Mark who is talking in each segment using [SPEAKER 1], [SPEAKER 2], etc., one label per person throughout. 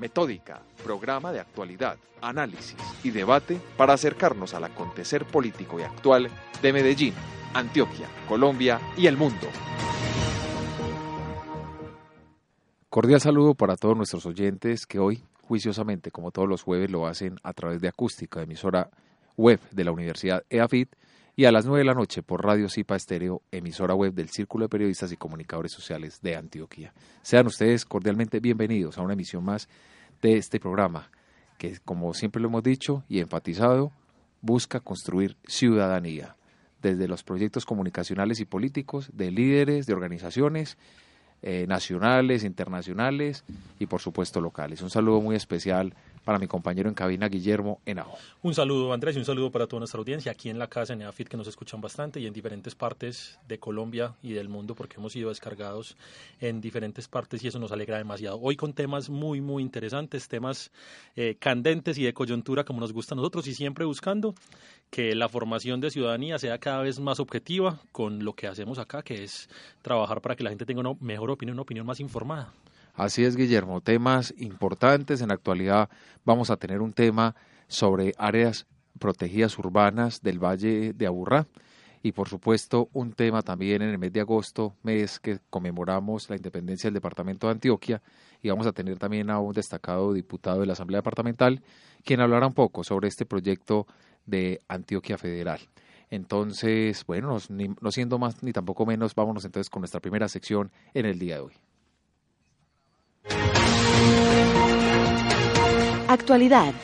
[SPEAKER 1] Metódica, programa de actualidad, análisis y debate para acercarnos al acontecer político y actual de Medellín, Antioquia, Colombia y el mundo. Cordial saludo para todos nuestros oyentes que hoy, juiciosamente, como todos los jueves, lo hacen a través de Acústica, emisora web de la Universidad EAFIT, y a las 9 de la noche por Radio Cipa Estéreo, emisora web del Círculo de Periodistas y Comunicadores Sociales de Antioquia. Sean ustedes cordialmente bienvenidos a una emisión más de este programa, que como siempre lo hemos dicho y enfatizado, busca construir ciudadanía desde los proyectos comunicacionales y políticos de líderes, de organizaciones eh, nacionales, internacionales y por supuesto locales. Un saludo muy especial para mi compañero en cabina, Guillermo Henao.
[SPEAKER 2] Un saludo, Andrés, y un saludo para toda nuestra audiencia aquí en la casa en EAFIT, que nos escuchan bastante, y en diferentes partes de Colombia y del mundo, porque hemos sido descargados en diferentes partes y eso nos alegra demasiado. Hoy con temas muy, muy interesantes, temas eh, candentes y de coyuntura, como nos gusta a nosotros, y siempre buscando que la formación de ciudadanía sea cada vez más objetiva con lo que hacemos acá, que es trabajar para que la gente tenga una mejor opinión, una opinión más informada.
[SPEAKER 1] Así es, Guillermo. Temas importantes. En la actualidad vamos a tener un tema sobre áreas protegidas urbanas del Valle de Aburrá y por supuesto un tema también en el mes de agosto, mes que conmemoramos la independencia del departamento de Antioquia y vamos a tener también a un destacado diputado de la Asamblea Departamental quien hablará un poco sobre este proyecto de Antioquia Federal. Entonces, bueno, no siendo más ni tampoco menos, vámonos entonces con nuestra primera sección en el día de hoy.
[SPEAKER 3] Actualidad.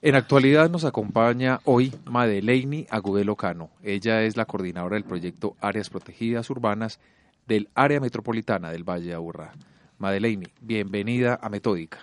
[SPEAKER 1] En actualidad nos acompaña hoy Madeleine Agudelo Cano. Ella es la coordinadora del proyecto Áreas Protegidas Urbanas del Área Metropolitana del Valle de Aburrá. Madeleine, bienvenida a Metódica.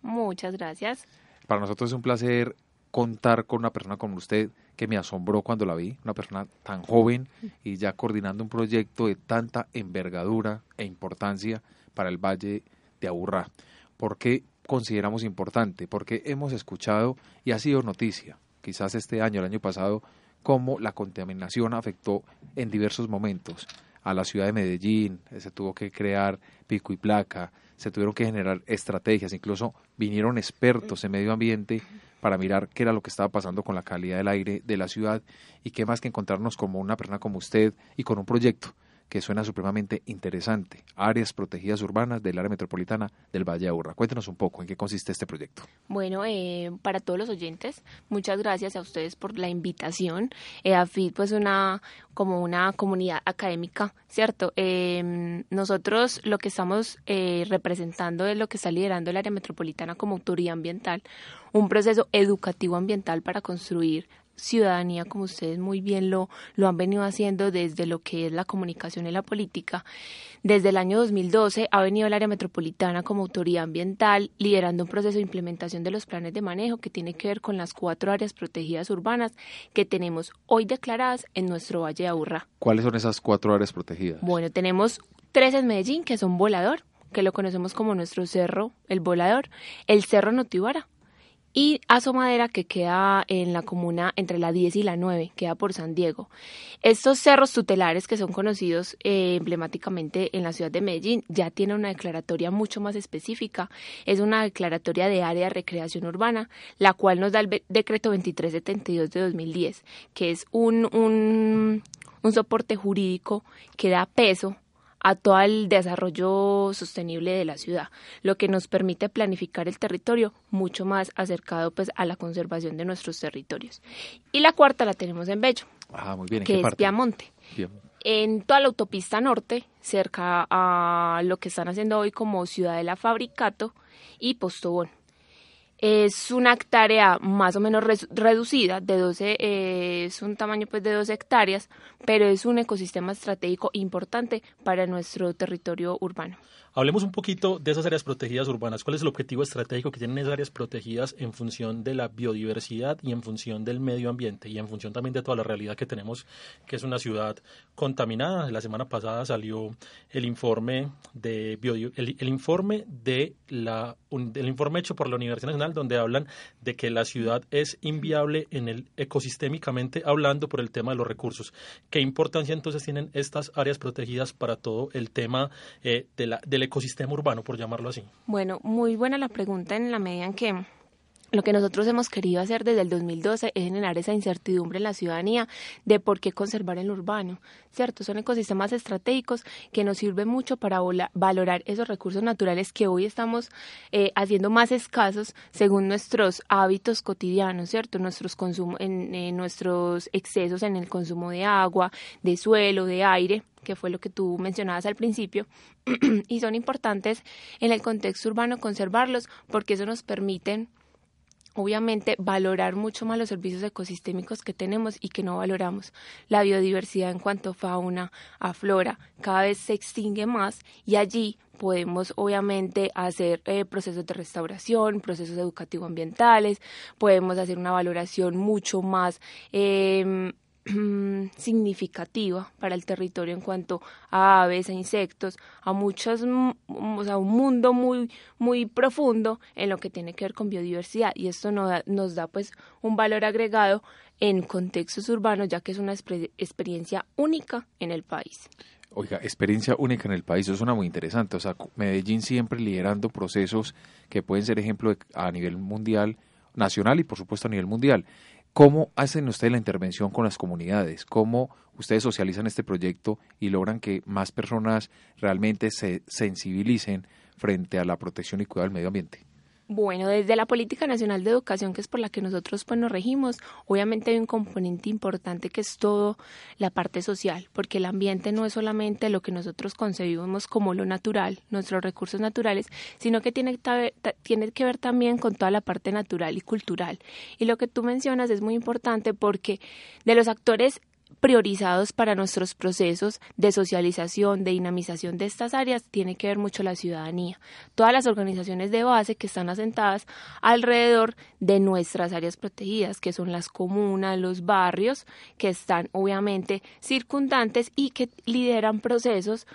[SPEAKER 4] Muchas gracias.
[SPEAKER 1] Para nosotros es un placer contar con una persona como usted que me asombró cuando la vi, una persona tan joven y ya coordinando un proyecto de tanta envergadura e importancia para el Valle de Aburrá. ¿Por qué consideramos importante? Porque hemos escuchado y ha sido noticia, quizás este año, el año pasado, cómo la contaminación afectó en diversos momentos a la ciudad de Medellín, se tuvo que crear pico y placa, se tuvieron que generar estrategias, incluso vinieron expertos en medio ambiente para mirar qué era lo que estaba pasando con la calidad del aire de la ciudad y qué más que encontrarnos como una persona como usted y con un proyecto que suena supremamente interesante, áreas protegidas urbanas del área metropolitana del Valle de Aburrá. Cuéntenos un poco en qué consiste este proyecto.
[SPEAKER 4] Bueno, eh, para todos los oyentes, muchas gracias a ustedes por la invitación. Eh, AFID, pues una como una comunidad académica, ¿cierto? Eh, nosotros lo que estamos eh, representando es lo que está liderando el área metropolitana como autoridad ambiental, un proceso educativo ambiental para construir ciudadanía, como ustedes muy bien lo, lo han venido haciendo desde lo que es la comunicación y la política. Desde el año 2012 ha venido el área metropolitana como autoridad ambiental liderando un proceso de implementación de los planes de manejo que tiene que ver con las cuatro áreas protegidas urbanas que tenemos hoy declaradas en nuestro Valle de Aburrá.
[SPEAKER 1] ¿Cuáles son esas cuatro áreas protegidas?
[SPEAKER 4] Bueno, tenemos tres en Medellín que son Volador, que lo conocemos como nuestro cerro, el Volador, el Cerro Notibara, y Asomadera que queda en la comuna entre la 10 y la 9, queda por San Diego. Estos cerros tutelares que son conocidos eh, emblemáticamente en la ciudad de Medellín ya tienen una declaratoria mucho más específica, es una declaratoria de área de recreación urbana, la cual nos da el decreto 2372 de 2010, que es un, un, un soporte jurídico que da peso a todo el desarrollo sostenible de la ciudad, lo que nos permite planificar el territorio mucho más acercado pues a la conservación de nuestros territorios. Y la cuarta la tenemos en Bello,
[SPEAKER 1] ah, muy bien.
[SPEAKER 4] que es Piamonte. En toda la autopista norte, cerca a lo que están haciendo hoy como Ciudadela Fabricato y Postobón. Es una hectárea más o menos reducida, de 12, eh, es un tamaño pues de 12 hectáreas, pero es un ecosistema estratégico importante para nuestro territorio urbano.
[SPEAKER 2] Hablemos un poquito de esas áreas protegidas urbanas. ¿Cuál es el objetivo estratégico que tienen esas áreas protegidas en función de la biodiversidad y en función del medio ambiente y en función también de toda la realidad que tenemos, que es una ciudad contaminada? La semana pasada salió el informe de el, informe de la el informe hecho por la Universidad Nacional Donde hablan de que la ciudad es inviable en el ecosistémicamente hablando por el tema de los recursos. ¿Qué importancia entonces tienen estas áreas protegidas para todo el tema eh, de la, del ecosistema urbano, por llamarlo así?
[SPEAKER 4] Bueno, muy buena la pregunta en la medida en que lo que nosotros hemos querido hacer desde el 2012 es generar esa incertidumbre en la ciudadanía de por qué conservar el urbano, ¿cierto? Son ecosistemas estratégicos que nos sirven mucho para valorar esos recursos naturales que hoy estamos eh, haciendo más escasos según nuestros hábitos cotidianos, ¿cierto? Nuestros, en, nuestros excesos en el consumo de agua, de suelo, de aire que fue lo que tú mencionabas al principio, y son importantes en el contexto urbano conservarlos porque eso nos permite obviamente valorar mucho más los servicios ecosistémicos que tenemos y que no valoramos. La biodiversidad en cuanto a fauna, a flora, cada vez se extingue más y allí podemos obviamente hacer eh, procesos de restauración, procesos educativos ambientales, podemos hacer una valoración mucho más eh, significativa para el territorio en cuanto a aves, a insectos, a muchos, o sea, un mundo muy, muy profundo en lo que tiene que ver con biodiversidad y esto da, nos da pues un valor agregado en contextos urbanos ya que es una experiencia única en el país.
[SPEAKER 1] Oiga, experiencia única en el país, eso suena muy interesante. O sea, Medellín siempre liderando procesos que pueden ser ejemplo a nivel mundial, nacional y por supuesto a nivel mundial. ¿Cómo hacen ustedes la intervención con las comunidades? ¿Cómo ustedes socializan este proyecto y logran que más personas realmente se sensibilicen frente a la protección y cuidado del medio ambiente?
[SPEAKER 4] Bueno, desde la Política Nacional de Educación, que es por la que nosotros pues, nos regimos, obviamente hay un componente importante que es todo la parte social, porque el ambiente no es solamente lo que nosotros concebimos como lo natural, nuestros recursos naturales, sino que tiene, tiene que ver también con toda la parte natural y cultural. Y lo que tú mencionas es muy importante porque de los actores priorizados para nuestros procesos de socialización, de dinamización de estas áreas, tiene que ver mucho la ciudadanía. Todas las organizaciones de base que están asentadas alrededor de nuestras áreas protegidas, que son las comunas, los barrios, que están obviamente circundantes y que lideran procesos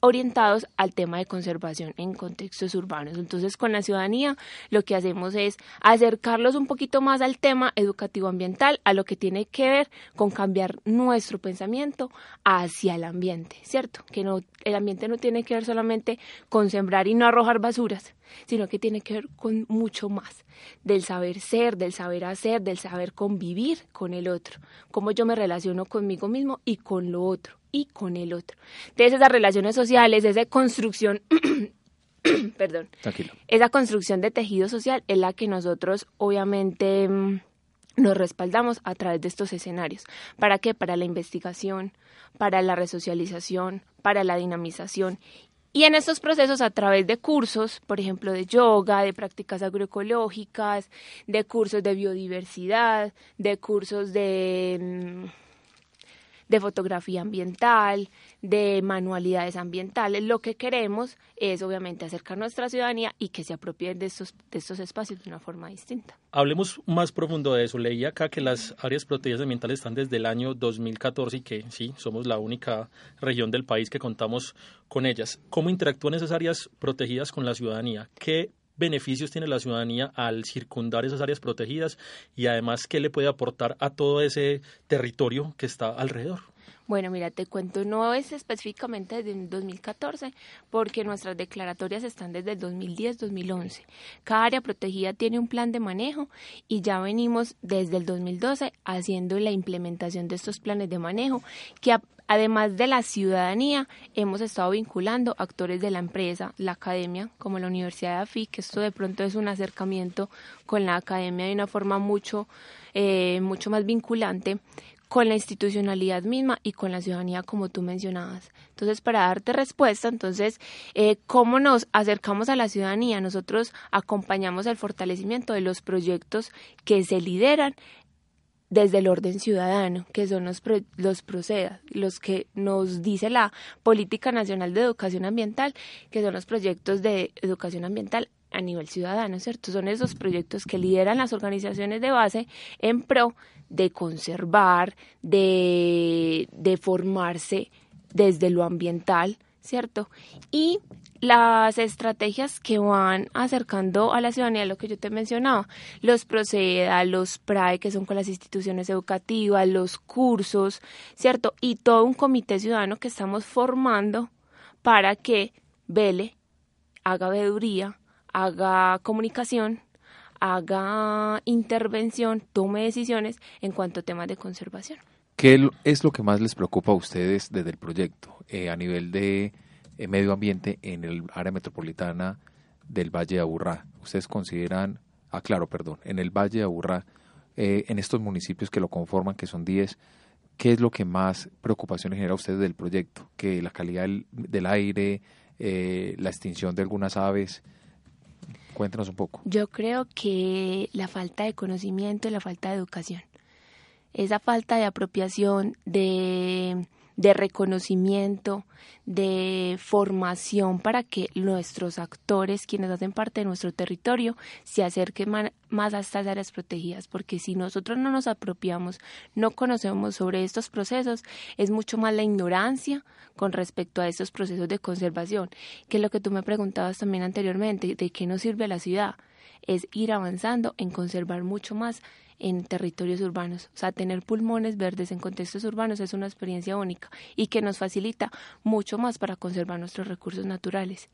[SPEAKER 4] orientados al tema de conservación en contextos urbanos. Entonces, con la ciudadanía lo que hacemos es acercarlos un poquito más al tema educativo ambiental, a lo que tiene que ver con cambiar nuestro pensamiento hacia el ambiente, ¿cierto? Que no el ambiente no tiene que ver solamente con sembrar y no arrojar basuras, sino que tiene que ver con mucho más, del saber ser, del saber hacer, del saber convivir con el otro, cómo yo me relaciono conmigo mismo y con lo otro y con el otro. Entonces esas relaciones sociales, esa construcción, perdón, esa construcción de tejido social es la que nosotros obviamente mm, nos respaldamos a través de estos escenarios. ¿Para qué? Para la investigación, para la resocialización, para la dinamización y en estos procesos, a través de cursos, por ejemplo, de yoga, de prácticas agroecológicas, de cursos de biodiversidad, de cursos de mm, de fotografía ambiental, de manualidades ambientales. Lo que queremos es obviamente acercar nuestra ciudadanía y que se apropien de estos, de estos espacios de una forma distinta.
[SPEAKER 2] Hablemos más profundo de eso. Leí acá que las áreas protegidas ambientales están desde el año 2014 y que sí, somos la única región del país que contamos con ellas. ¿Cómo interactúan esas áreas protegidas con la ciudadanía? ¿Qué beneficios tiene la ciudadanía al circundar esas áreas protegidas y además qué le puede aportar a todo ese territorio que está alrededor.
[SPEAKER 4] Bueno, mira, te cuento, no es específicamente desde 2014, porque nuestras declaratorias están desde el 2010-2011. Cada área protegida tiene un plan de manejo y ya venimos desde el 2012 haciendo la implementación de estos planes de manejo que Además de la ciudadanía, hemos estado vinculando actores de la empresa, la academia, como la Universidad de AFI, que esto de pronto es un acercamiento con la academia de una forma mucho, eh, mucho más vinculante con la institucionalidad misma y con la ciudadanía como tú mencionabas. Entonces, para darte respuesta, entonces, eh, ¿cómo nos acercamos a la ciudadanía? Nosotros acompañamos el fortalecimiento de los proyectos que se lideran desde el orden ciudadano, que son los, los PROCEDA, los que nos dice la Política Nacional de Educación Ambiental, que son los proyectos de educación ambiental a nivel ciudadano, ¿cierto? Son esos proyectos que lideran las organizaciones de base en pro de conservar, de, de formarse desde lo ambiental, ¿cierto? Y las estrategias que van acercando a la ciudadanía, lo que yo te mencionaba, los Proceda, los PRAE, que son con las instituciones educativas, los cursos, ¿cierto? Y todo un comité ciudadano que estamos formando para que vele, haga veeduría, haga comunicación, haga intervención, tome decisiones en cuanto a temas de conservación.
[SPEAKER 1] ¿Qué es lo que más les preocupa a ustedes desde el proyecto eh, a nivel de eh, medio ambiente en el área metropolitana del Valle de Aburrá? ¿Ustedes consideran, ah claro, perdón, en el Valle de Aburrá, eh, en estos municipios que lo conforman, que son 10, ¿qué es lo que más preocupación genera ustedes del proyecto? ¿Que la calidad del, aire, la extinción de algunas aves? Cuéntanos un poco.
[SPEAKER 4] Yo creo que la falta de conocimiento y la falta de educación esa falta de apropiación, de, reconocimiento, de formación para que nuestros actores, quienes hacen parte de nuestro territorio, se acerquen más a estas áreas protegidas, porque si nosotros no nos apropiamos, no conocemos sobre estos procesos, es mucho más la ignorancia con respecto a estos procesos de conservación, que es lo que tú me preguntabas también anteriormente, de qué nos sirve la ciudad, es ir avanzando en conservar mucho más en territorios urbanos. O sea, tener pulmones verdes en contextos urbanos es una experiencia única y que nos facilita mucho más para conservar nuestros recursos naturales,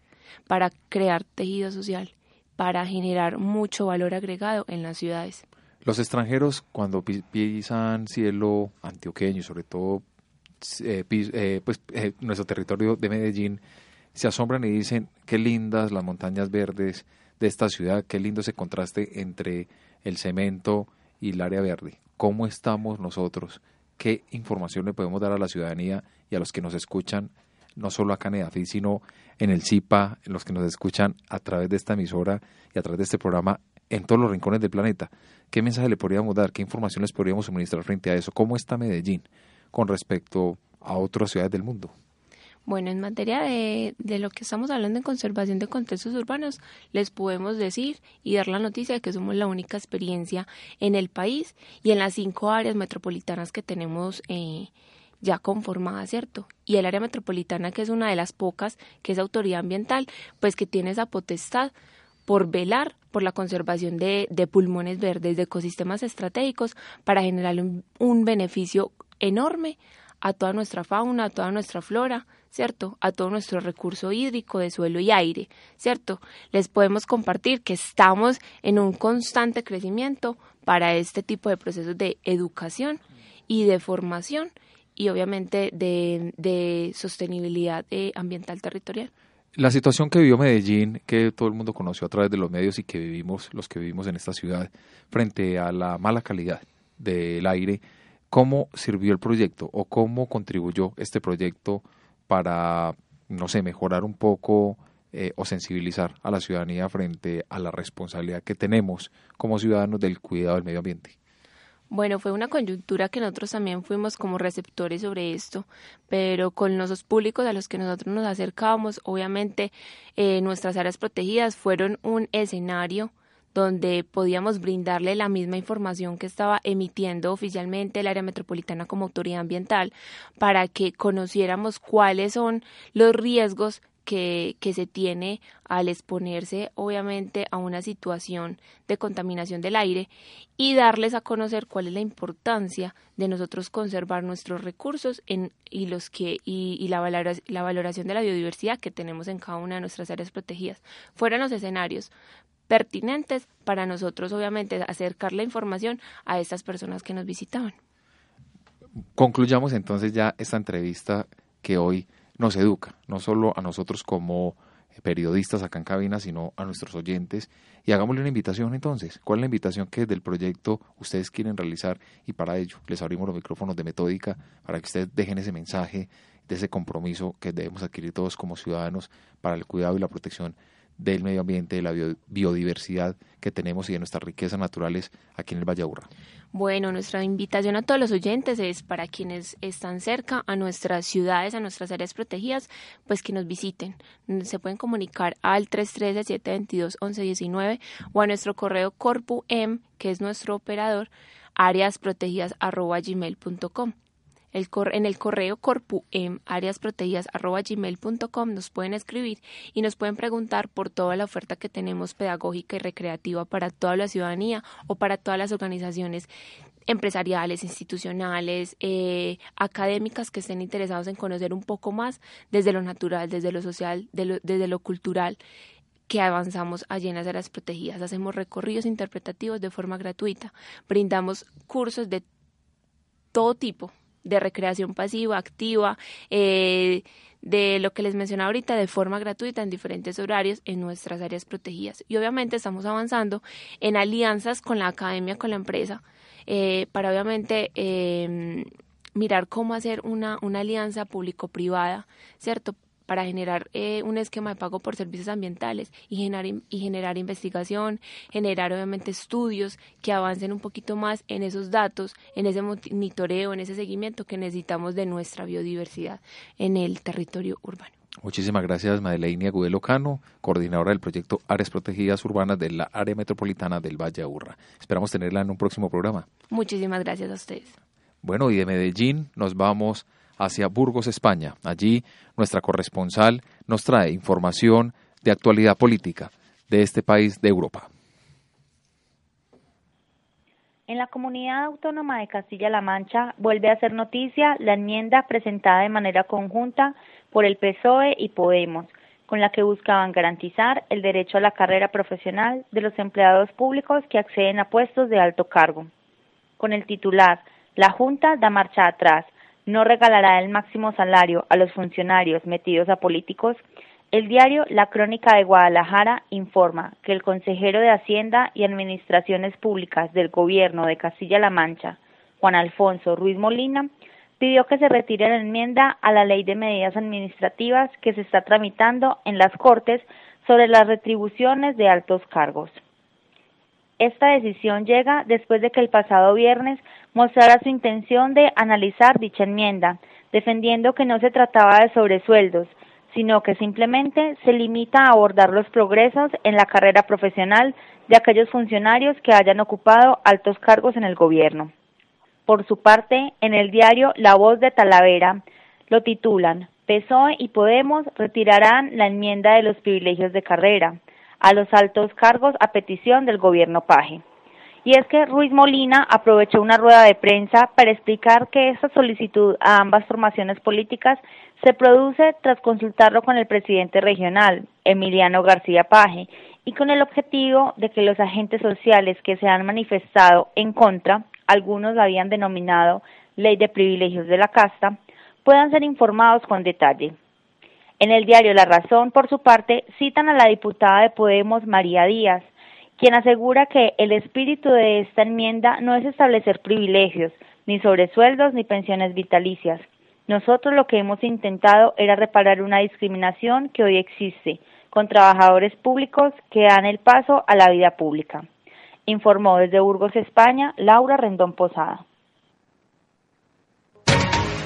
[SPEAKER 4] para crear tejido social, para generar mucho valor agregado en las ciudades.
[SPEAKER 1] Los extranjeros cuando pisan cielo antioqueño y sobre todo eh, eh, pues, eh, nuestro territorio de Medellín, se asombran y dicen qué lindas las montañas verdes de esta ciudad, qué lindo ese contraste entre el cemento y el área verde. ¿Cómo estamos nosotros? ¿Qué información le podemos dar a la ciudadanía y a los que nos escuchan, no solo acá en EDAFI, sino en el CIPA, en los que nos escuchan a través de esta emisora y a través de este programa en todos los rincones del planeta? ¿Qué mensaje le podríamos dar? ¿Qué información les podríamos suministrar frente a eso? ¿Cómo está Medellín con respecto a otras ciudades del mundo?
[SPEAKER 4] Bueno, en materia de, de, lo que estamos hablando en conservación de contextos urbanos, les podemos decir y dar la noticia de que somos la única experiencia en el país y en las cinco áreas metropolitanas que tenemos eh, ya conformadas, ¿cierto? Y el área metropolitana, que es una de las pocas, que es autoridad ambiental, pues que tiene esa potestad por velar por la conservación de, de pulmones verdes, de ecosistemas estratégicos, para generar un beneficio enorme a toda nuestra fauna, a toda nuestra flora, ¿cierto? A todo nuestro recurso hídrico de suelo y aire, ¿cierto? Les podemos compartir que estamos en un constante crecimiento para este tipo de procesos de educación y de formación y obviamente de, sostenibilidad eh, ambiental territorial.
[SPEAKER 1] La situación que vivió Medellín, que todo el mundo conoció a través de los medios y que vivimos, los que vivimos en esta ciudad, frente a la mala calidad del aire, ¿cómo sirvió el proyecto o cómo contribuyó este proyecto para, no sé, mejorar un poco eh, o sensibilizar a la ciudadanía frente a la responsabilidad que tenemos como ciudadanos del cuidado del medio ambiente?
[SPEAKER 4] Bueno, fue una coyuntura que nosotros también fuimos como receptores sobre esto, pero con los públicos a los que nosotros nos acercábamos, obviamente eh, nuestras áreas protegidas fueron un escenario donde podíamos brindarle la misma información que estaba emitiendo oficialmente el área metropolitana como autoridad ambiental para que conociéramos cuáles son los riesgos que, que, se tiene al exponerse obviamente a una situación de contaminación del aire y darles a conocer cuál es la importancia de nosotros conservar nuestros recursos en, y los que y, la, la valoración de la biodiversidad que tenemos en cada una de nuestras áreas protegidas. Fueran los escenarios pertinentes para nosotros, obviamente, acercar la información a estas personas que nos visitaban.
[SPEAKER 1] Concluyamos entonces ya esta entrevista que hoy nos educa, no solo a nosotros como periodistas acá en cabina, sino a nuestros oyentes. Y hagámosle una invitación entonces. ¿Cuál es la invitación que del proyecto ustedes quieren realizar? Y para ello les abrimos los micrófonos de Metódica para que ustedes dejen ese mensaje de ese compromiso que debemos adquirir todos como ciudadanos para el cuidado y la protección del medio ambiente, de la biodiversidad que tenemos y de nuestras riquezas naturales aquí en el Valle Aburra.
[SPEAKER 4] Bueno, nuestra invitación a todos los oyentes es para quienes están cerca a nuestras ciudades, a nuestras áreas protegidas, pues que nos visiten. Se pueden comunicar al 313-722-1119 o a nuestro correo corpum, que es nuestro operador, áreasprotegidas.gmail.com. el en el correo corpuem gmail.com nos pueden escribir y nos pueden preguntar por toda la oferta que tenemos pedagógica y recreativa para toda la ciudadanía o para todas las organizaciones empresariales, institucionales, eh, académicas que estén interesados en conocer un poco más desde lo natural, desde lo social, desde lo cultural que avanzamos allí en las áreas protegidas. Hacemos recorridos interpretativos de forma gratuita, brindamos cursos de todo tipo, de recreación pasiva, activa, eh, de lo que les mencionaba ahorita, de forma gratuita en diferentes horarios en nuestras áreas protegidas. Y obviamente estamos avanzando en alianzas con la academia, con la empresa, eh, para obviamente em, mirar cómo hacer una, una alianza público-privada, ¿cierto? Para generar eh, un esquema de pago por servicios ambientales y generar, y generar investigación, generar obviamente estudios que avancen un poquito más en esos datos, en ese monitoreo, en ese seguimiento que necesitamos de nuestra biodiversidad en el territorio urbano.
[SPEAKER 1] Muchísimas gracias, Madeleine Agudelo Cano, coordinadora del proyecto Áreas Protegidas Urbanas de la Área Metropolitana del Valle Aburra. Esperamos tenerla en un próximo programa.
[SPEAKER 4] Muchísimas gracias a ustedes.
[SPEAKER 1] Bueno, y de Medellín nos vamos hacia Burgos, España. Allí nuestra corresponsal nos trae información de actualidad política de este país de Europa.
[SPEAKER 3] En la comunidad autónoma de Castilla-La Mancha vuelve a ser noticia la enmienda presentada de manera conjunta por el PSOE y Podemos, con la que buscaban garantizar el derecho a la carrera profesional de los empleados públicos que acceden a puestos de alto cargo. Con el titular, la Junta da marcha atrás, no regalará el máximo salario a los funcionarios metidos a políticos, el diario La Crónica de Guadalajara informa que el consejero de Hacienda y Administraciones Públicas del Gobierno de Castilla-La Mancha, Juan Alfonso Ruiz Molina, pidió que se retire la enmienda a la Ley de Medidas Administrativas que se está tramitando en las Cortes sobre las retribuciones de altos cargos. Esta decisión llega después de que el pasado viernes mostrara su intención de analizar dicha enmienda, defendiendo que no se trataba de sobresueldos, sino que simplemente se limita a abordar los progresos en la carrera profesional de aquellos funcionarios que hayan ocupado altos cargos en el gobierno. Por su parte, en el diario La Voz de Talavera lo titulan PSOE y Podemos retirarán la enmienda de los privilegios de carrera a los altos cargos a petición del gobierno Paje. Y es que Ruiz Molina aprovechó una rueda de prensa para explicar que esta solicitud a ambas formaciones políticas se produce tras consultarlo con el presidente regional, Emiliano García Paje, y con el objetivo de que los agentes sociales que se han manifestado en contra, algunos habían denominado ley de privilegios de la casta, puedan ser informados con detalle. En el diario La Razón, por su parte, citan a la diputada de Podemos, María Díaz, quien asegura que el espíritu de esta enmienda no es establecer privilegios, ni sobresueldos ni pensiones vitalicias. Nosotros lo que hemos intentado era reparar una discriminación que hoy existe con trabajadores públicos que dan el paso a la vida pública. Informó desde Burgos, España, Laura Rendón Posada.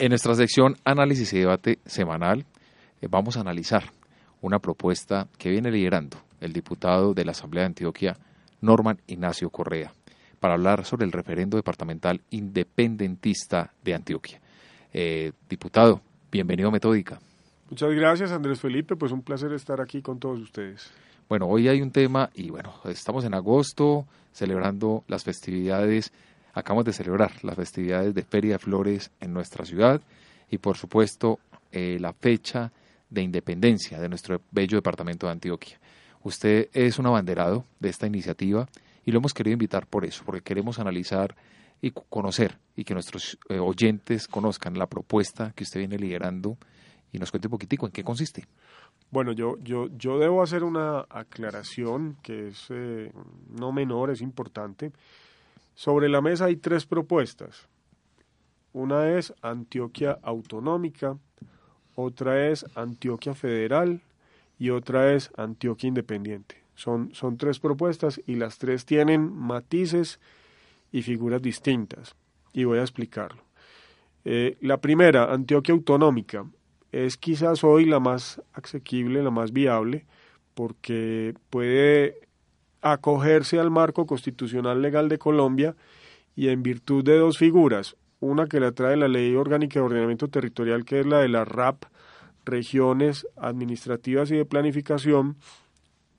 [SPEAKER 1] En nuestra sección Análisis y Debate Semanal eh, vamos a analizar una propuesta que viene liderando el diputado de la Asamblea de Antioquia, Norman Ignacio Correa, para hablar sobre el referendo departamental independentista de Antioquia. Eh, diputado, bienvenido a Metódica.
[SPEAKER 5] Muchas gracias, Andrés Felipe. Pues un placer estar aquí con todos ustedes.
[SPEAKER 1] Bueno, hoy hay un tema y bueno, estamos en agosto celebrando las festividades acabamos de celebrar las festividades de Feria de Flores en nuestra ciudad y por supuesto eh, la fecha de independencia de nuestro bello departamento de Antioquia. Usted es un abanderado de esta iniciativa y lo hemos querido invitar por eso, porque queremos analizar y conocer y que nuestros eh, oyentes conozcan la propuesta que usted viene liderando y nos cuente un poquitico en qué consiste.
[SPEAKER 5] Bueno, yo, yo, yo debo hacer una aclaración que es eh, no menor, es importante. Sobre la mesa hay tres propuestas. Una es Antioquia Autonómica, otra es Antioquia Federal y otra es Antioquia Independiente. Son, son tres propuestas y las tres tienen matices y figuras distintas. Y voy a explicarlo. Eh, la primera, Antioquia Autonómica, es quizás hoy la más asequible, la más viable, porque puede acogerse al marco constitucional legal de Colombia y en virtud de dos figuras, una que la trae la Ley Orgánica de Ordenamiento Territorial, que es la de las RAP, regiones administrativas y de planificación,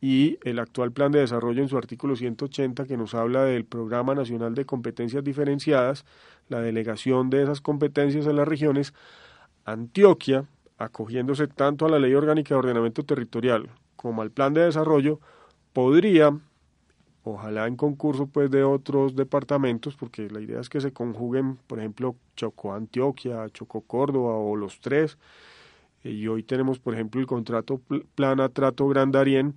[SPEAKER 5] y el actual plan de desarrollo en su artículo 180 que nos habla del Programa Nacional de Competencias Diferenciadas, la delegación de esas competencias a las regiones, Antioquia, acogiéndose tanto a la Ley Orgánica de Ordenamiento Territorial como al plan de desarrollo, podría, ojalá en concurso pues de otros departamentos, porque la idea es que se conjuguen, por ejemplo, Chocó Antioquia, Chocó Córdoba o los tres, y hoy tenemos, por ejemplo, el contrato Plana Trato Gran Darién,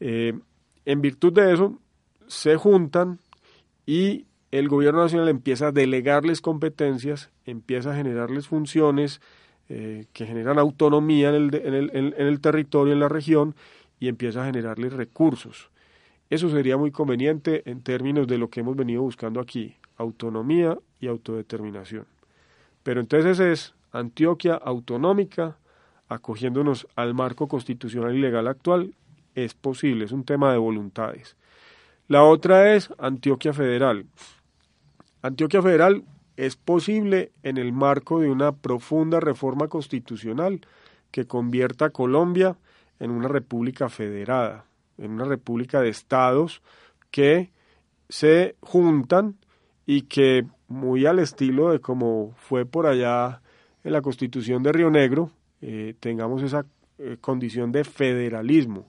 [SPEAKER 5] eh, en virtud de eso, se juntan y el gobierno nacional empieza a delegarles competencias, empieza a generarles funciones eh, que generan autonomía en el, en, el, en el territorio, en la región, y empieza a generarles recursos. Eso sería muy conveniente en términos de lo que hemos venido buscando aquí, autonomía y autodeterminación. Pero entonces es Antioquia autonómica, acogiéndonos al marco constitucional y legal actual, es posible, es un tema de voluntades. La otra es Antioquia Federal. Antioquia Federal es posible en el marco de una profunda reforma constitucional que convierta a Colombia en una república federada, en una república de estados que se juntan y que muy al estilo de como fue por allá en la constitución de Río Negro, eh, tengamos esa eh, condición de federalismo.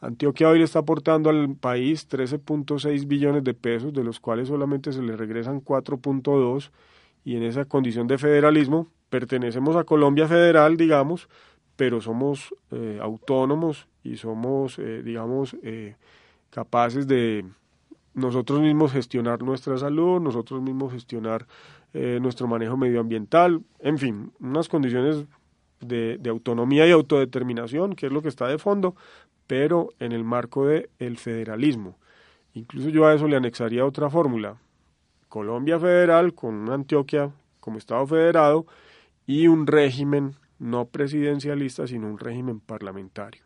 [SPEAKER 5] Antioquia hoy le está aportando al país 13.6 billones de pesos, de los cuales solamente se le regresan 4.2 y en esa condición de federalismo pertenecemos a Colombia federal, digamos, pero somos eh, autónomos y somos, eh, digamos, eh, capaces de nosotros mismos gestionar nuestra salud, nosotros mismos gestionar nuestro manejo medioambiental, en fin, unas condiciones de, de, autonomía y autodeterminación, que es lo que está de fondo, pero en el marco del el federalismo. Incluso yo a eso le anexaría otra fórmula. Colombia federal con una Antioquia como Estado federado y un régimen no presidencialista, sino un régimen parlamentario.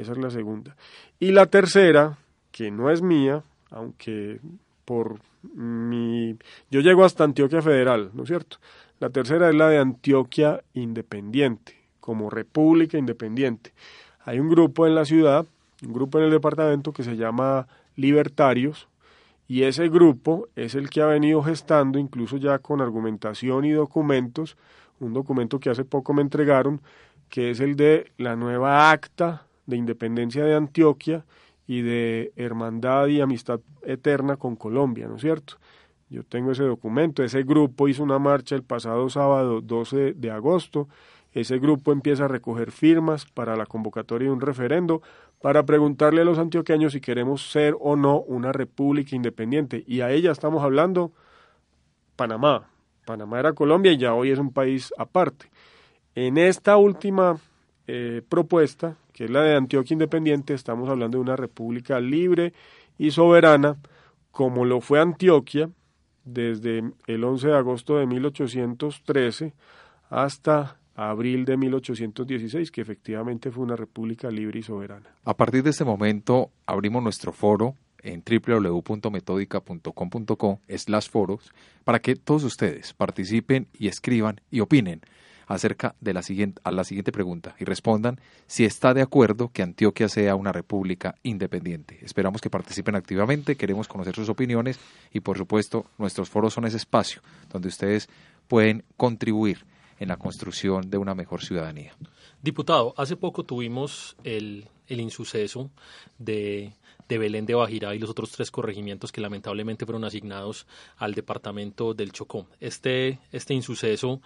[SPEAKER 5] Esa es la segunda. Y la tercera, que no es mía, aunque por mi... Yo llego hasta Antioquia Federal, ¿no es cierto? La tercera es la de Antioquia Independiente, como república independiente. Hay un grupo en la ciudad, un grupo en el departamento que se llama Libertarios, y ese grupo es el que ha venido gestando, incluso ya con argumentación y documentos, un documento que hace poco me entregaron, que es el de la nueva acta de independencia de Antioquia y de hermandad y amistad eterna con Colombia, ¿no es cierto? Yo tengo ese documento, ese grupo hizo una marcha el pasado sábado 12 de agosto ese grupo empieza a recoger firmas para la convocatoria de un referendo para preguntarle a los antioqueños si queremos ser o no una república independiente. Y a ella estamos hablando Panamá. Panamá era Colombia y ya hoy es un país aparte. En esta última eh, propuesta, que es la de Antioquia Independiente, estamos hablando de una república libre y soberana, como lo fue Antioquia desde el 11 de agosto de 1813 hasta abril de 1816, que efectivamente fue una república libre y soberana.
[SPEAKER 1] A partir de este momento abrimos nuestro foro en www.metodica.com.co slash foros para que todos ustedes participen y escriban y opinen acerca de la siguiente, a la siguiente pregunta y respondan si está de acuerdo que Antioquia sea una república independiente. Esperamos que participen activamente, queremos conocer sus opiniones y por supuesto nuestros foros son ese espacio donde ustedes pueden contribuir en la construcción de una mejor ciudadanía.
[SPEAKER 2] Diputado, hace poco tuvimos el, el insuceso de, de Belén de Bajirá y los otros tres corregimientos que lamentablemente fueron asignados al departamento del Chocó. Este, este insuceso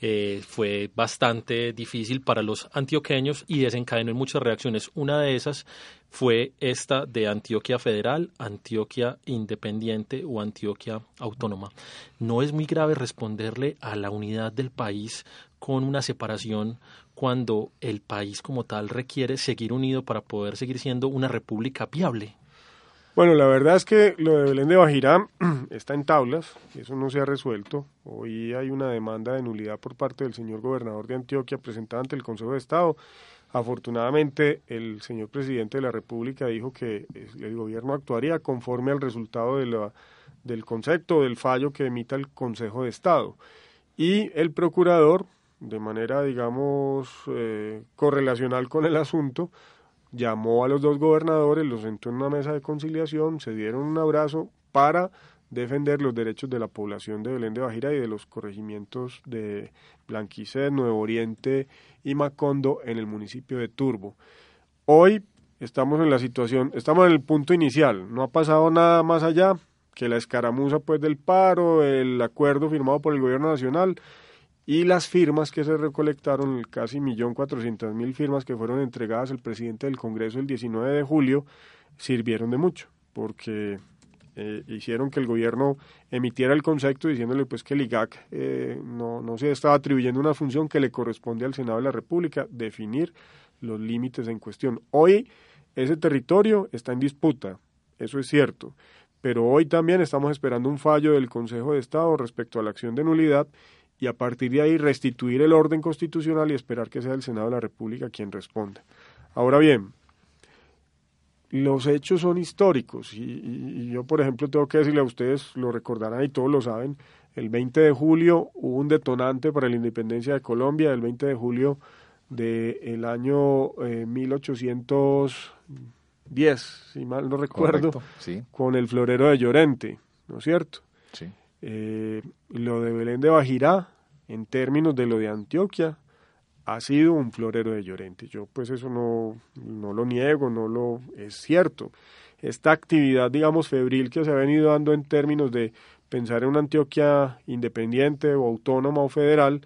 [SPEAKER 2] eh, fue bastante difícil para los antioqueños y desencadenó en muchas reacciones. Una de esas fue esta de Antioquia Federal, Antioquia Independiente o Antioquia Autónoma. No es muy grave responderle a la unidad del país con una separación cuando el país como tal requiere seguir unido para poder seguir siendo una república viable.
[SPEAKER 5] Bueno, la verdad es que lo de Belén de Bajirá está en tablas, eso no se ha resuelto. Hoy hay una demanda de nulidad por parte del señor gobernador de Antioquia presentada ante el Consejo de Estado. Afortunadamente, el señor presidente de la República dijo que el gobierno actuaría conforme al resultado de la, del concepto, del fallo que emita el Consejo de Estado. Y el procurador, de manera, digamos, eh, correlacional con el asunto, llamó a los dos gobernadores, los sentó en una mesa de conciliación, se dieron un abrazo para defender los derechos de la población de Belén de Bajira y de los corregimientos de Blanquiced, Nuevo Oriente y Macondo en el municipio de Turbo. Hoy estamos en la situación, estamos en el punto inicial, no ha pasado nada más allá que la escaramuza pues del paro, el acuerdo firmado por el gobierno nacional, y las firmas que se recolectaron, casi millón cuatrocientas mil firmas que fueron entregadas al presidente del Congreso el 19 de julio, sirvieron de mucho, porque eh, hicieron que el gobierno emitiera el concepto diciéndole pues que el IGAC eh, no, no se estaba atribuyendo una función que le corresponde al Senado de la República, definir los límites en cuestión. Hoy ese territorio está en disputa, eso es cierto, pero hoy también estamos esperando un fallo del Consejo de Estado respecto a la acción de nulidad y a partir de ahí restituir el orden constitucional y esperar que sea el Senado de la República quien responda. Ahora bien, los hechos son históricos y, yo, por ejemplo, tengo que decirle a ustedes, lo recordarán y todos lo saben, el 20 de julio hubo un detonante para la independencia de Colombia, el 20 de julio del año 1810, eh, si mal no recuerdo, con el florero de Llorente, ¿no es cierto?
[SPEAKER 1] Sí.
[SPEAKER 5] Eh, lo de Belén de Bajirá, en términos de lo de Antioquia, ha sido un florero de Llorente. Yo pues eso no, no lo niego, no lo es cierto. Esta actividad, digamos, febril que se ha venido dando en términos de pensar en una Antioquia independiente o autónoma o federal,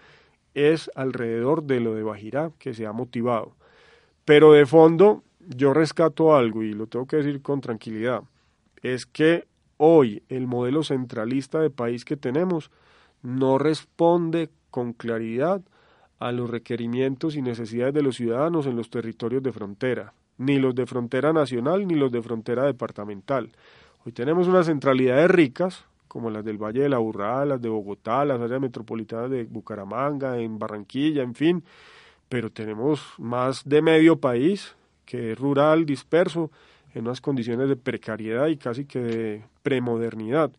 [SPEAKER 5] es alrededor de lo de Bajirá que se ha motivado. Pero de fondo, yo rescato algo y lo tengo que decir con tranquilidad, es que hoy el modelo centralista de país que tenemos no responde con claridad a los requerimientos y necesidades de los ciudadanos en los territorios de frontera, ni los de frontera nacional ni los de frontera departamental. Hoy tenemos unas centralidades ricas, como las del Valle de la Burrada, las de Bogotá, las áreas metropolitanas de Bucaramanga, en Barranquilla, en fin, pero tenemos más de medio país que es rural, disperso, en unas condiciones de precariedad y casi que de premodernidad.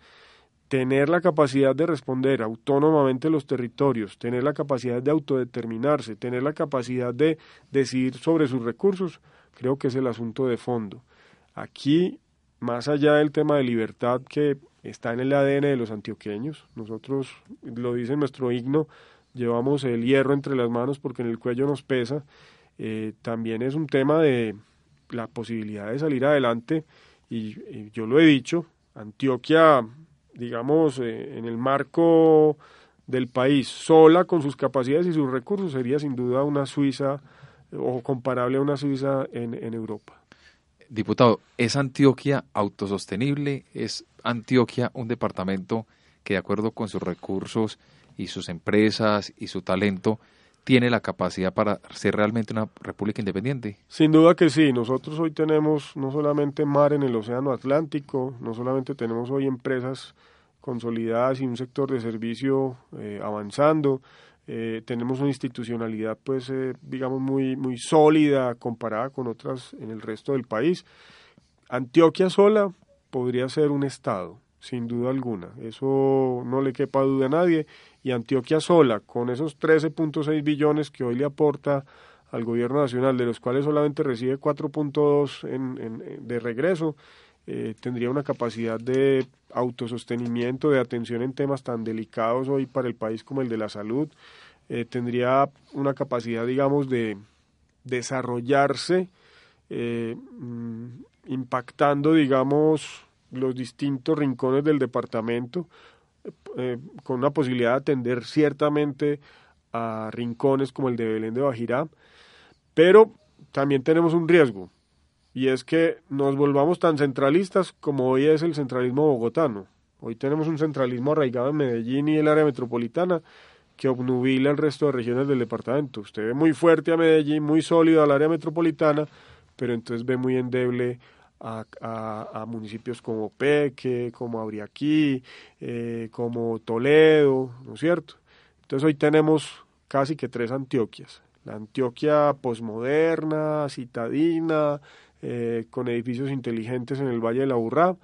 [SPEAKER 5] Tener la capacidad de responder autónomamente los territorios, tener la capacidad de autodeterminarse, tener la capacidad de decidir sobre sus recursos, creo que es el asunto de fondo. Aquí, más allá del tema de libertad que está en el ADN de los antioqueños, nosotros, lo dice nuestro himno, llevamos el hierro entre las manos porque en el cuello nos pesa, eh, también es un tema de, la posibilidad de salir adelante y, yo lo he dicho, Antioquia, digamos, eh, en el marco del país, sola con sus capacidades y sus recursos, sería sin duda una Suiza o comparable a una Suiza en, en Europa.
[SPEAKER 1] Diputado, ¿es Antioquia autosostenible? ¿Es Antioquia un departamento que de acuerdo con sus recursos y sus empresas y su talento tiene la capacidad para ser realmente una república independiente?
[SPEAKER 5] Sin duda que sí. Nosotros hoy tenemos no solamente mar en el Océano Atlántico, no solamente tenemos hoy empresas consolidadas y un sector de servicio eh, avanzando, eh, tenemos una institucionalidad pues eh, digamos muy muy sólida comparada con otras en el resto del país. Antioquia sola podría ser un estado, sin duda alguna. Eso no le quepa duda a nadie y Antioquia sola, con esos 13.6 billones que hoy le aporta al gobierno nacional, de los cuales solamente recibe 4.2 en, en, de regreso, eh, tendría una capacidad de autosostenimiento, de atención en temas tan delicados hoy para el país como el de la salud, eh, tendría una capacidad, digamos, de desarrollarse eh, mm, impactando, digamos, los distintos rincones del departamento, eh, con una posibilidad de atender ciertamente a rincones como el de Belén de Bajirá, pero también tenemos un riesgo, y es que nos volvamos tan centralistas como hoy es el centralismo bogotano. Hoy tenemos un centralismo arraigado en Medellín y el área metropolitana que obnubila el resto de regiones del departamento. Usted ve muy fuerte a Medellín, muy sólido al área metropolitana, pero entonces ve muy endeble a, municipios como Peque, como Abriaquí, eh, como Toledo, ¿no es cierto? Entonces hoy tenemos casi que tres Antioquias. La Antioquia posmoderna, citadina, eh, con edificios inteligentes en el Valle de la Burrá,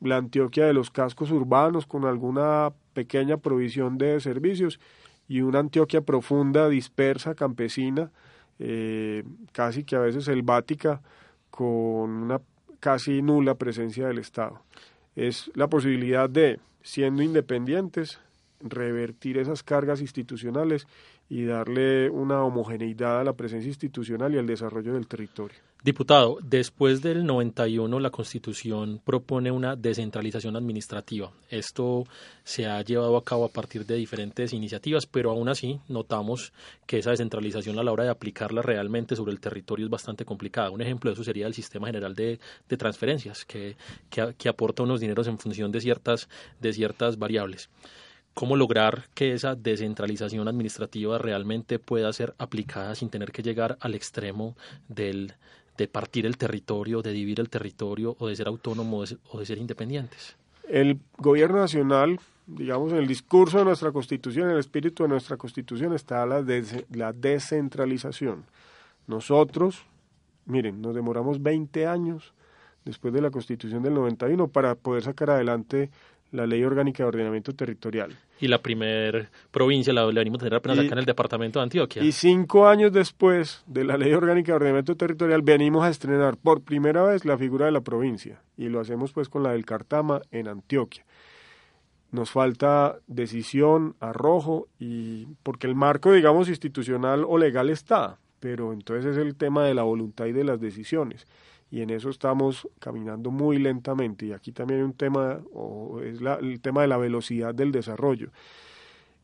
[SPEAKER 5] la Antioquia de los cascos urbanos con alguna pequeña provisión de servicios y una Antioquia profunda, dispersa, campesina, eh, casi que a veces selvática, con una casi nula presencia del Estado. Es la posibilidad de, siendo independientes, revertir esas cargas institucionales y darle una homogeneidad a la presencia institucional y al desarrollo del territorio.
[SPEAKER 2] Diputado, después del 91 la Constitución propone una descentralización administrativa. Esto se ha llevado a cabo a partir de diferentes iniciativas, pero aún así notamos que esa descentralización a la hora de aplicarla realmente sobre el territorio es bastante complicada. Un ejemplo de eso sería el Sistema General de, transferencias, que, que, aporta unos dineros en función de ciertas, de ciertas variables cómo lograr que esa descentralización administrativa realmente pueda ser aplicada sin tener que llegar al extremo del, de partir el territorio, de dividir el territorio o de ser autónomos o de ser independientes?
[SPEAKER 5] El gobierno nacional, digamos, en el discurso de nuestra constitución, en el espíritu de nuestra constitución está la, la descentralización. Nosotros, miren, nos demoramos 20 años después de la constitución del 91 para poder sacar adelante la Ley Orgánica de Ordenamiento Territorial.
[SPEAKER 2] Y la primer provincia la, venimos a tener apenas acá en el departamento de Antioquia.
[SPEAKER 5] Y cinco años después de la Ley Orgánica de Ordenamiento Territorial venimos a estrenar por primera vez la figura de la provincia y lo hacemos pues con la del Cartama en Antioquia. Nos falta decisión, arrojo y porque el marco digamos institucional o legal está, pero entonces es el tema de la voluntad y de las decisiones y en eso estamos caminando muy lentamente. Y aquí también hay un tema, o es el tema de la velocidad del desarrollo.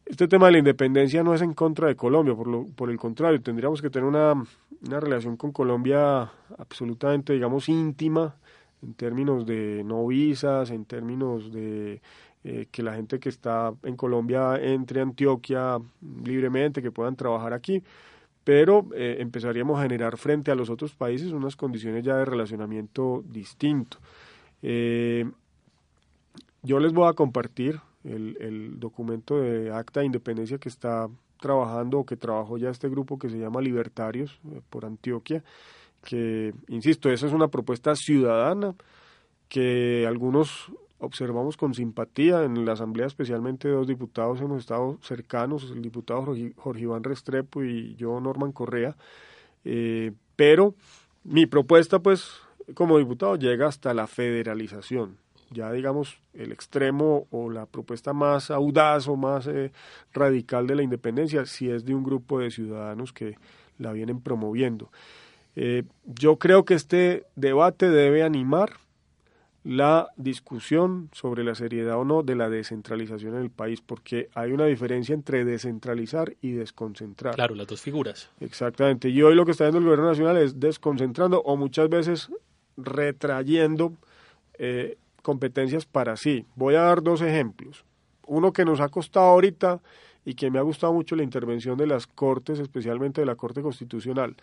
[SPEAKER 5] Este tema de la independencia no es en contra de Colombia, por, lo, por el contrario, tendríamos que tener una, una relación con Colombia absolutamente, digamos, íntima en términos de no visas, en términos de eh, que la gente que está en Colombia entre a Antioquia libremente, que puedan trabajar aquí pero eh, empezaríamos a generar frente a los otros países unas condiciones ya de relacionamiento distinto. Eh, yo les voy a compartir el, documento de acta de independencia que está trabajando o que trabajó ya este grupo que se llama Libertarios eh, por Antioquia, que, insisto, esa es una propuesta ciudadana que algunos observamos con simpatía. En la Asamblea, especialmente dos diputados, hemos estado cercanos, el diputado Jorge, Iván Restrepo y yo, Norman Correa. Eh, pero mi propuesta, pues, como diputado, llega hasta la federalización. Ya, digamos, el extremo o la propuesta más audaz o más eh, radical de la independencia, si es de un grupo de ciudadanos que la vienen promoviendo. Eh, yo creo que este debate debe animar la discusión sobre la seriedad o no de la descentralización en el país, porque hay una diferencia entre descentralizar y desconcentrar.
[SPEAKER 2] Claro, las dos figuras.
[SPEAKER 5] Exactamente. Y hoy lo que está haciendo el gobierno nacional es desconcentrando o muchas veces retrayendo eh, competencias para sí. Voy a dar dos ejemplos. Uno que nos ha costado ahorita y que me ha gustado mucho la intervención de las Cortes, especialmente de la Corte Constitucional.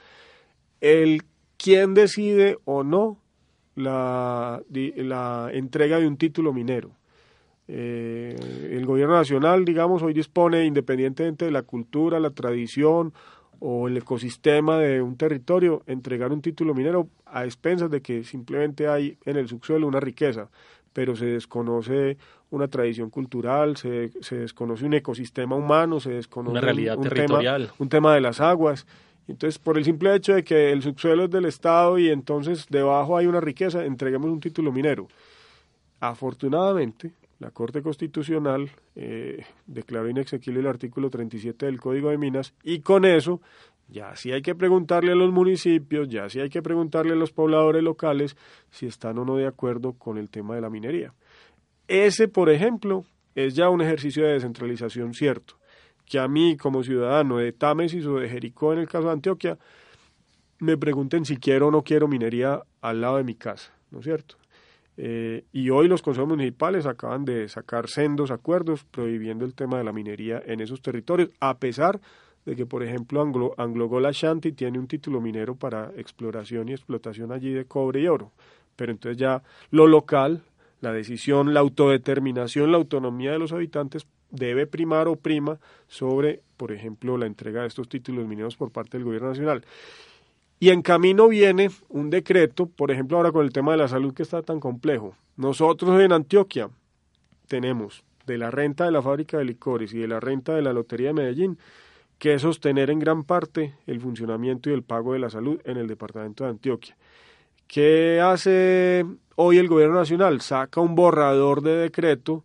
[SPEAKER 5] El quién decide o no la, la entrega de un título minero. Eh, el gobierno nacional, digamos, hoy dispone, independientemente de la cultura, la tradición o el ecosistema de un territorio, entregar un título minero a expensas de que simplemente hay en el subsuelo una riqueza, pero se desconoce una tradición cultural, se, se desconoce un ecosistema humano, se desconoce
[SPEAKER 2] una realidad
[SPEAKER 5] un,
[SPEAKER 2] territorial.
[SPEAKER 5] Tema, un tema de las aguas. Entonces, por el simple hecho de que el subsuelo es del Estado y entonces debajo hay una riqueza, entreguemos un título minero. Afortunadamente, la Corte Constitucional eh, declaró inexequible el artículo 37 del Código de Minas y con eso ya sí hay que preguntarle a los municipios, ya sí hay que preguntarle a los pobladores locales si están o no de acuerdo con el tema de la minería. Ese, por ejemplo, es ya un ejercicio de descentralización cierto, que a mí como ciudadano de Támesis o de Jericó en el caso de Antioquia, me pregunten si quiero o no quiero minería al lado de mi casa, ¿no es cierto? Eh, y hoy los consejos municipales acaban de sacar sendos acuerdos prohibiendo el tema de la minería en esos territorios, a pesar de que, por ejemplo, Anglo, Anglogola Shanti tiene un título minero para exploración y explotación allí de cobre y oro. Pero entonces ya lo local, la decisión, la autodeterminación, la autonomía de los habitantes debe primar o prima sobre, por ejemplo, la entrega de estos títulos mineros por parte del gobierno nacional. Y en camino viene un decreto, por ejemplo, ahora con el tema de la salud que está tan complejo. Nosotros en Antioquia tenemos de la renta de la fábrica de licores y de la renta de la Lotería de Medellín que sostener en gran parte el funcionamiento y el pago de la salud en el departamento de Antioquia. ¿Qué hace hoy el gobierno nacional? Saca un borrador de decreto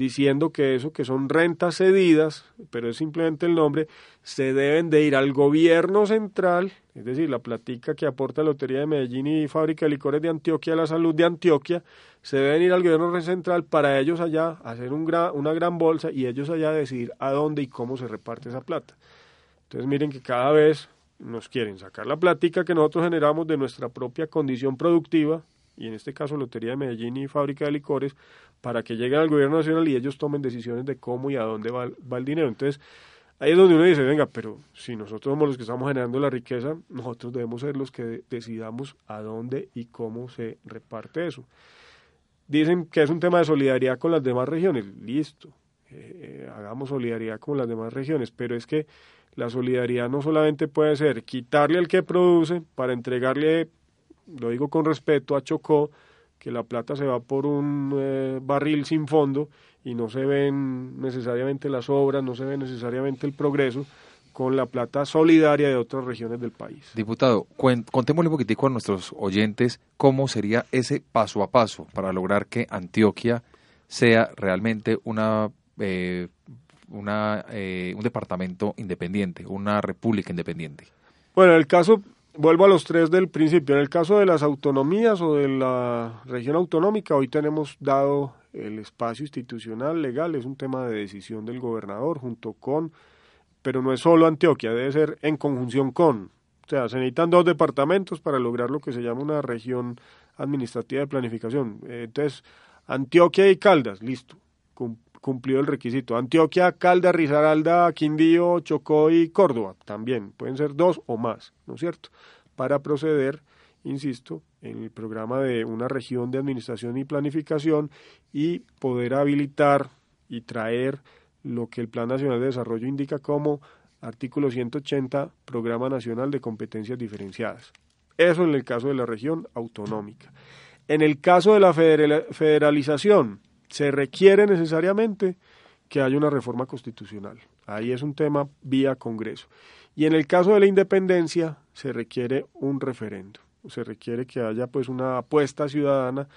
[SPEAKER 5] diciendo que eso que son rentas cedidas, pero es simplemente el nombre, se deben de ir al gobierno central, es decir, la platica que aporta la Lotería de Medellín y Fábrica de Licores de Antioquia, la salud de Antioquia, se deben ir al gobierno central para ellos allá hacer un una gran bolsa y ellos allá decidir a dónde y cómo se reparte esa plata. Entonces miren que cada vez nos quieren sacar la plática que nosotros generamos de nuestra propia condición productiva, y en este caso Lotería de Medellín y Fábrica de Licores, para que lleguen al gobierno nacional y ellos tomen decisiones de cómo y a dónde va, el dinero. Entonces, ahí es donde uno dice, venga, pero si nosotros somos los que estamos generando la riqueza, nosotros debemos ser los que decidamos a dónde y cómo se reparte eso. Dicen que es un tema de solidaridad con las demás regiones, listo, eh, eh, hagamos solidaridad con las demás regiones, pero es que la solidaridad no solamente puede ser quitarle al que produce para entregarle, lo digo con respeto, a Chocó, que la plata se va por un eh, barril sin fondo y no se ven necesariamente las obras, no se ve necesariamente el progreso con la plata solidaria de otras regiones del país.
[SPEAKER 1] Diputado, contémosle un poquitico a nuestros oyentes cómo sería ese paso a paso para lograr que Antioquia sea realmente una eh, una, eh, un departamento independiente, una república independiente?
[SPEAKER 5] Bueno, en el caso, vuelvo a los tres del principio, en el caso de las autonomías o de la región autonómica, hoy tenemos dado el espacio institucional legal, es un tema de decisión del gobernador junto con, pero no es solo Antioquia, debe ser en conjunción con, o sea, se necesitan dos departamentos para lograr lo que se llama una región administrativa de planificación. Entonces, Antioquia y Caldas, listo cumplido el requisito. Antioquia, Calda, Risaralda, Quindío, Chocó y Córdoba también. Pueden ser dos o más, ¿no es cierto? Para proceder, insisto, en el programa de una región de administración y planificación y poder habilitar y traer lo que el Plan Nacional de Desarrollo indica como artículo 180, Programa Nacional de Competencias Diferenciadas. Eso en el caso de la región autonómica. En el caso de la federalización, se requiere necesariamente que haya una reforma constitucional. Ahí es un tema vía Congreso. Y en el caso de la independencia se requiere un referendo. Se requiere que haya pues una apuesta ciudadana.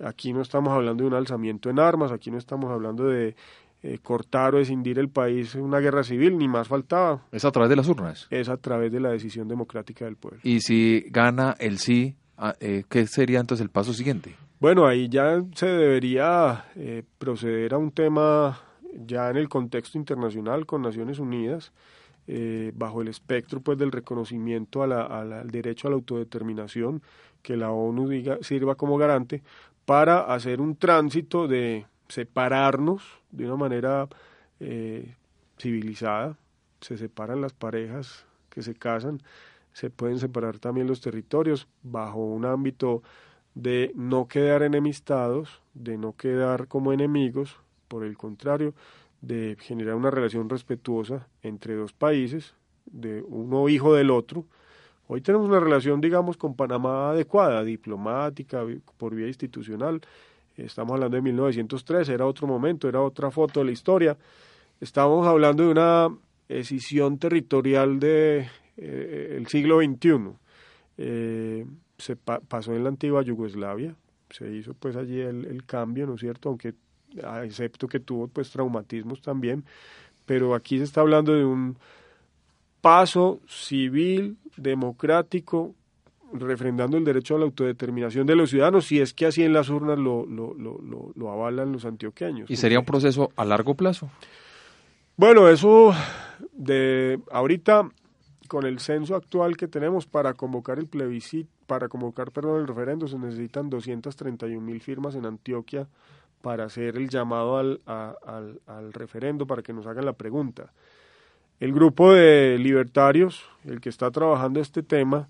[SPEAKER 5] Aquí no estamos hablando de un alzamiento en armas, aquí no estamos hablando de eh, cortar o escindir el país en una guerra civil, ni más faltaba.
[SPEAKER 1] ¿Es a través de las urnas?
[SPEAKER 5] Es a través de la decisión democrática del pueblo.
[SPEAKER 1] Y si gana el sí, ah, eh, ¿qué sería entonces el paso siguiente?
[SPEAKER 5] Bueno, ahí ya se debería eh, proceder a un tema ya en el contexto internacional con Naciones Unidas, eh, bajo el espectro pues del reconocimiento al derecho a la autodeterminación que la ONU diga, sirva como garante para hacer un tránsito de separarnos de una manera eh, civilizada. Se separan las parejas que se casan, se pueden separar también los territorios bajo un ámbito de no quedar enemistados, de no quedar como enemigos, por el contrario, de generar una relación respetuosa entre dos países, de uno hijo del otro. Hoy tenemos una relación, digamos, con Panamá adecuada, diplomática, por vía institucional. Estamos hablando de 1903, era otro momento, era otra foto de la historia. Estamos hablando de una escisión territorial del de, eh, siglo XXI. Se pasó en la antigua Yugoslavia, se hizo pues allí el, cambio, ¿no es cierto? Aunque excepto que tuvo pues traumatismos también, pero aquí se está hablando de un paso civil, democrático, refrendando el derecho a la autodeterminación de los ciudadanos, si es que así en las urnas lo, lo, lo, lo avalan los antioqueños.
[SPEAKER 1] ¿Y sería un proceso a largo plazo?
[SPEAKER 5] Bueno, eso de ahorita con el censo actual que tenemos para convocar el plebiscito, para convocar, perdón, el referendo se necesitan 231 mil firmas en Antioquia para hacer el llamado al, al, referendo para que nos hagan la pregunta. El grupo de libertarios, el que está trabajando este tema,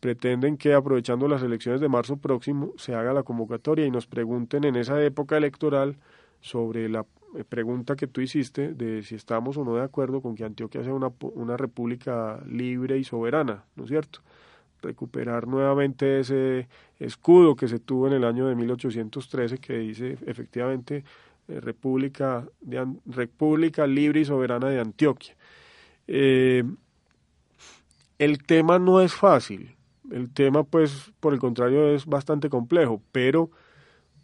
[SPEAKER 5] pretenden que aprovechando las elecciones de marzo próximo se haga la convocatoria y nos pregunten en esa época electoral sobre la pregunta que tú hiciste de si estamos o no de acuerdo con que Antioquia sea una, una república libre y soberana, ¿no es cierto? Recuperar nuevamente ese escudo que se tuvo en el año de 1813 que dice efectivamente eh, república, república libre y soberana de Antioquia. Eh, el tema no es fácil, el tema pues por el contrario es bastante complejo, pero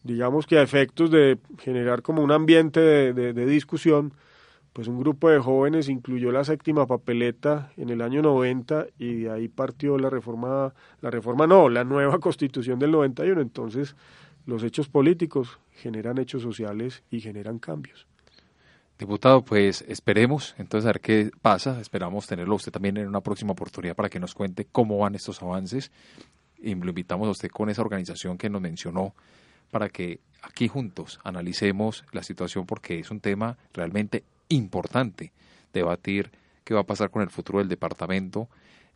[SPEAKER 5] digamos que a efectos de generar como un ambiente de, discusión, pues un grupo de jóvenes incluyó la séptima papeleta en el año 90 y de ahí partió la reforma, la reforma no, la nueva constitución del 91. Entonces, los hechos políticos generan hechos sociales y generan cambios.
[SPEAKER 1] Diputado, pues esperemos entonces a ver qué pasa. Esperamos tenerlo usted también en una próxima oportunidad para que nos cuente cómo van estos avances. Y lo invitamos a usted con esa organización que nos mencionó para que aquí juntos analicemos la situación porque es un tema realmente importante debatir qué va a pasar con el futuro del departamento.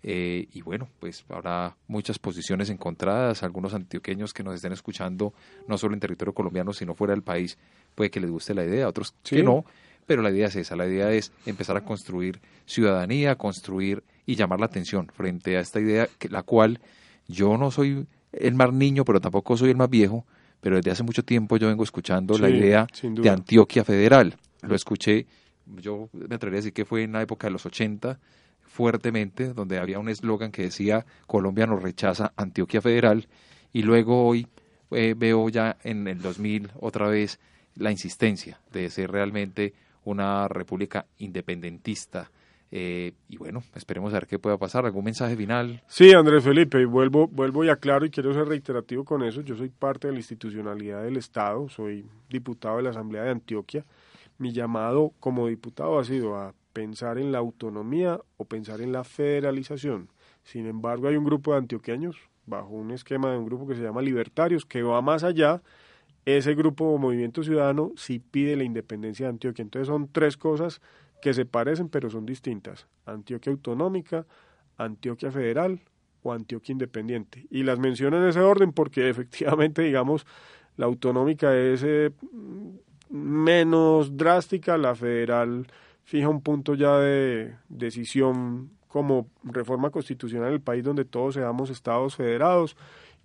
[SPEAKER 1] Eh, y bueno, pues habrá muchas posiciones encontradas, algunos antioqueños que nos estén escuchando, no solo en territorio colombiano, sino fuera del país, puede que les guste la idea, otros que no, pero la idea es esa, la idea es empezar a construir ciudadanía, construir y llamar la atención frente a esta idea, que, la cual yo no soy el más niño, pero tampoco soy el más viejo, pero desde hace mucho tiempo yo vengo escuchando la idea de Antioquia Federal. Lo escuché, yo me atrevería a decir que fue en la época de los 80, fuertemente, donde había un eslogan que decía Colombia nos rechaza Antioquia Federal, y luego hoy eh, veo ya en el 2000 otra vez la insistencia de ser realmente una república independentista, eh, y bueno, esperemos a ver qué pueda pasar. ¿Algún mensaje final?
[SPEAKER 5] Sí, Andrés Felipe, vuelvo, vuelvo y aclaro y quiero ser reiterativo con eso. Yo soy parte de la institucionalidad del Estado, soy diputado de la Asamblea de Antioquia. Mi llamado como diputado ha sido a pensar en la autonomía o pensar en la federalización. Sin embargo, hay un grupo de antioqueños, bajo un esquema de un grupo que se llama Libertarios, que va más allá. Ese grupo Movimiento Ciudadano sí pide la independencia de Antioquia. Entonces son tres cosas que se parecen pero son distintas. Antioquia Autonómica, Antioquia Federal o Antioquia Independiente. Y las menciono en ese orden porque efectivamente, digamos, la autonómica es eh, menos drástica, la federal fija un punto ya de decisión como reforma constitucional en el país donde todos seamos estados federados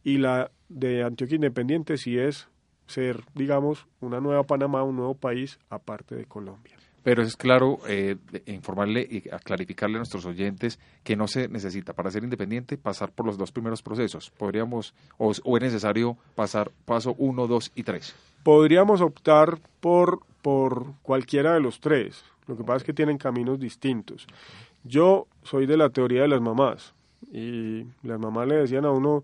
[SPEAKER 5] y la de Antioquia Independiente sí es ser, digamos, una nueva Panamá, un nuevo país aparte de Colombia.
[SPEAKER 1] Pero es claro eh, informarle y clarificarle a nuestros oyentes que no se necesita para ser independiente pasar por los dos primeros procesos. Podríamos, o, es necesario pasar paso uno, dos y tres.
[SPEAKER 5] Podríamos optar por, por cualquiera de los tres. Lo que pasa es que tienen caminos distintos. Yo soy de la teoría de las mamás. Y las mamás le decían a uno,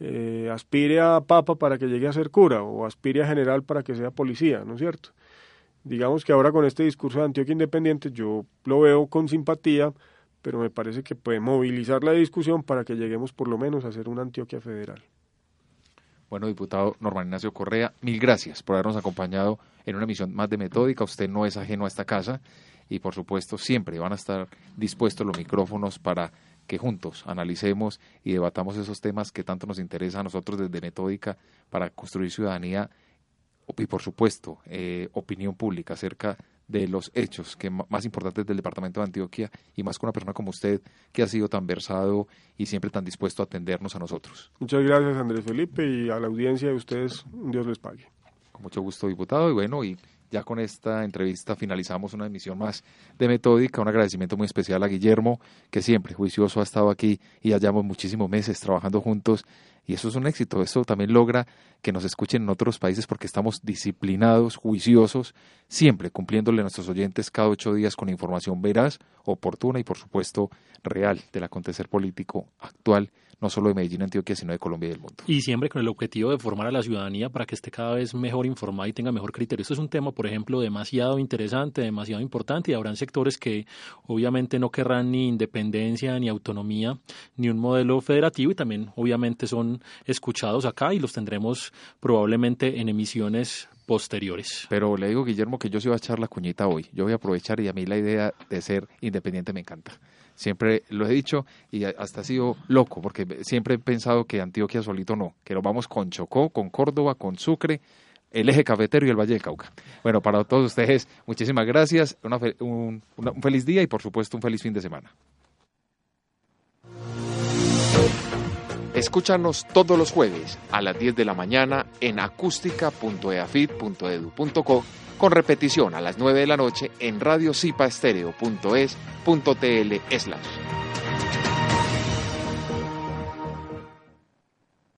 [SPEAKER 5] eh, aspire a papa para que llegue a ser cura o aspire a general para que sea policía, ¿no es cierto? Digamos que ahora con este discurso de Antioquia Independiente yo lo veo con simpatía, pero me parece que puede movilizar la discusión para que lleguemos por lo menos a ser una Antioquia federal.
[SPEAKER 1] Bueno, diputado Norman Ignacio Correa, mil gracias por habernos acompañado en una emisión más de Metódica. Usted no es ajeno a esta casa y, por supuesto, siempre van a estar dispuestos los micrófonos para que juntos analicemos y debatamos esos temas que tanto nos interesa a nosotros desde Metódica para construir ciudadanía y por supuesto eh, opinión pública acerca de los hechos que más importantes del departamento de Antioquia y más con una persona como usted que ha sido tan versado y siempre tan dispuesto a atendernos a nosotros.
[SPEAKER 5] Muchas gracias Andrés Felipe y a la audiencia de ustedes, Dios les pague.
[SPEAKER 1] Con mucho gusto, diputado, y bueno, y Ya con esta entrevista finalizamos una emisión más de Metódica. Un agradecimiento muy especial a Guillermo, que siempre juicioso ha estado aquí y hayamos muchísimos meses trabajando juntos. Y eso es un éxito. Eso también logra que nos escuchen en otros países porque estamos disciplinados, juiciosos, siempre cumpliéndole a nuestros oyentes cada ocho días con información veraz, oportuna y, por supuesto, real del acontecer político actual no solo de Medellín, Antioquia, sino de Colombia y del mundo.
[SPEAKER 2] Y siempre con el objetivo de formar a la ciudadanía para que esté cada vez mejor informada y tenga mejor criterio. Esto es un tema, por ejemplo, demasiado interesante, demasiado importante y habrán sectores que obviamente no querrán ni independencia, ni autonomía, ni un modelo federativo y también obviamente son escuchados acá y los tendremos probablemente en emisiones posteriores.
[SPEAKER 1] Pero le digo, Guillermo, que yo sí voy a echar la cuñita hoy. Yo voy a aprovechar y a mí la idea de ser independiente me encanta. Siempre lo he dicho y hasta ha sido loco, porque siempre he pensado que Antioquia solito no, que lo vamos con Chocó, con Córdoba, con Sucre, el eje cafetero y el Valle del Cauca. Bueno, para todos ustedes, muchísimas gracias, un, un feliz día y por supuesto un feliz fin de semana.
[SPEAKER 6] Escúchanos todos los jueves a las 10 de la mañana en acústica.eafit.edu.co con repetición a las 9 de la noche en radiocipaestereo.es.tl slash.